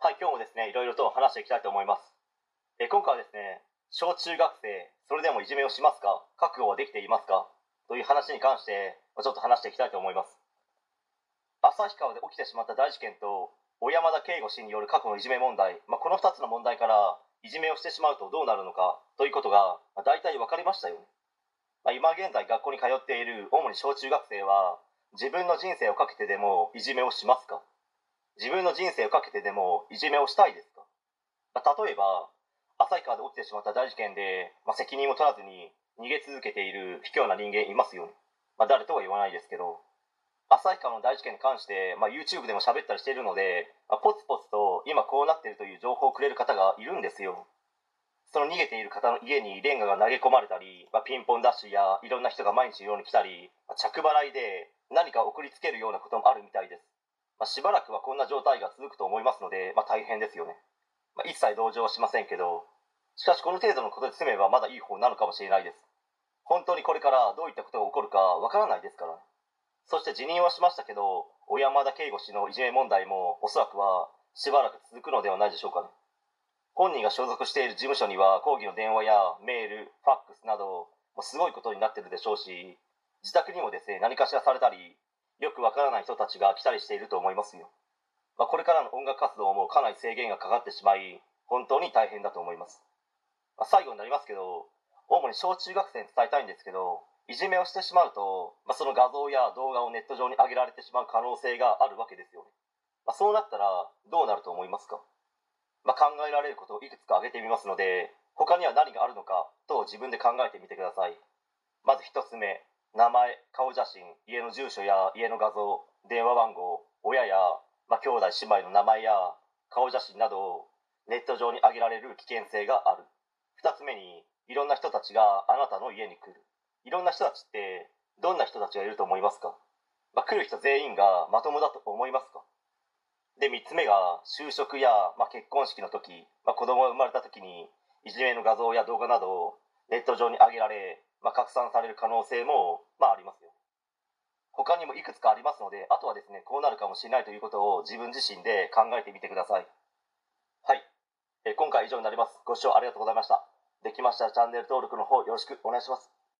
はい、今日もですね、いろいろと話していきたいと思います。え今回はですね、小中学生、それでもいじめをしますか？覚悟はできていますか？という話に関して、ちょっと話していきたいと思います。旭川で起きてしまった大事件と、小山田圭吾氏による過去のいじめ問題、まあ、この2つの問題から、いじめをしてしまうとどうなるのか？ということが、まあ、大体分かりましたよね。まあ、今現在学校に通っている主に小中学生は、自分の人生をかけてでもいじめをしますか？自分の人生をかけてでもいじめをしたいですか、まあ、例えば旭川で起きてしまった大事件で、まあ、責任を取らずに逃げ続けている卑怯な人間いますよね、まあ、誰とは言わないですけど旭川の大事件に関して、まあ、YouTube でも喋ったりしているので、まあ、ポツポツと今こうなっているという情報をくれる方がいるんですよ。その逃げている方の家にレンガが投げ込まれたり、まあ、ピンポンダッシュやいろんな人が毎日のように来たり、まあ、着払いで何か送りつけるようなこともあるみたいです。まあ、しばらくはこんな状態が続くと思いますので、まあ、大変ですよね、まあ、一切同情はしませんけどしかしこの程度のことで済めばまだいい方なのかもしれないです。本当にこれからどういったことが起こるかわからないですから。そして辞任はしましたけど小山田圭吾氏のいじめ問題もおそらくはしばらく続くのではないでしょうかね。本人が所属している事務所には抗議の電話やメールファックスなどもすごいことになってるでしょうし自宅にもですね何かしらされたりよくわからない人たちが来たりしていると思いますよ、まあ、これからの音楽活動もかなり制限がかかってしまい本当に大変だと思います、まあ、最後になりますけど主に小中学生に伝えたいんですけどいじめをしてしまうと、まあ、その画像や動画をネット上に上げられてしまう可能性があるわけですよね、まあ、そうなったらどうなると思いますか、まあ、考えられることをいくつか挙げてみますので他には何があるのかと自分で考えてみてください。まず1つ目名前顔写真家の住所や家の画像電話番号親や、まあ、兄弟姉妹の名前や顔写真などをネット上に上げられる危険性がある。2つ目にいろんな人たちがあなたの家に来る。いろんな人たちってどんな人たちがいると思いますか、まあ、来る人全員がまともだと思いますか？で3つ目が就職や、まあ、結婚式の時、まあ、子供が生まれた時にいじめの画像や動画などをネット上に上げられまあ、拡散される可能性も、まあ、ありますよ。他にもいくつかありますのであとはですねこうなるかもしれないということを自分自身で考えてみてください。はい、え今回は以上になります。ご視聴ありがとうございました。できましたらチャンネル登録の方よろしくお願いします。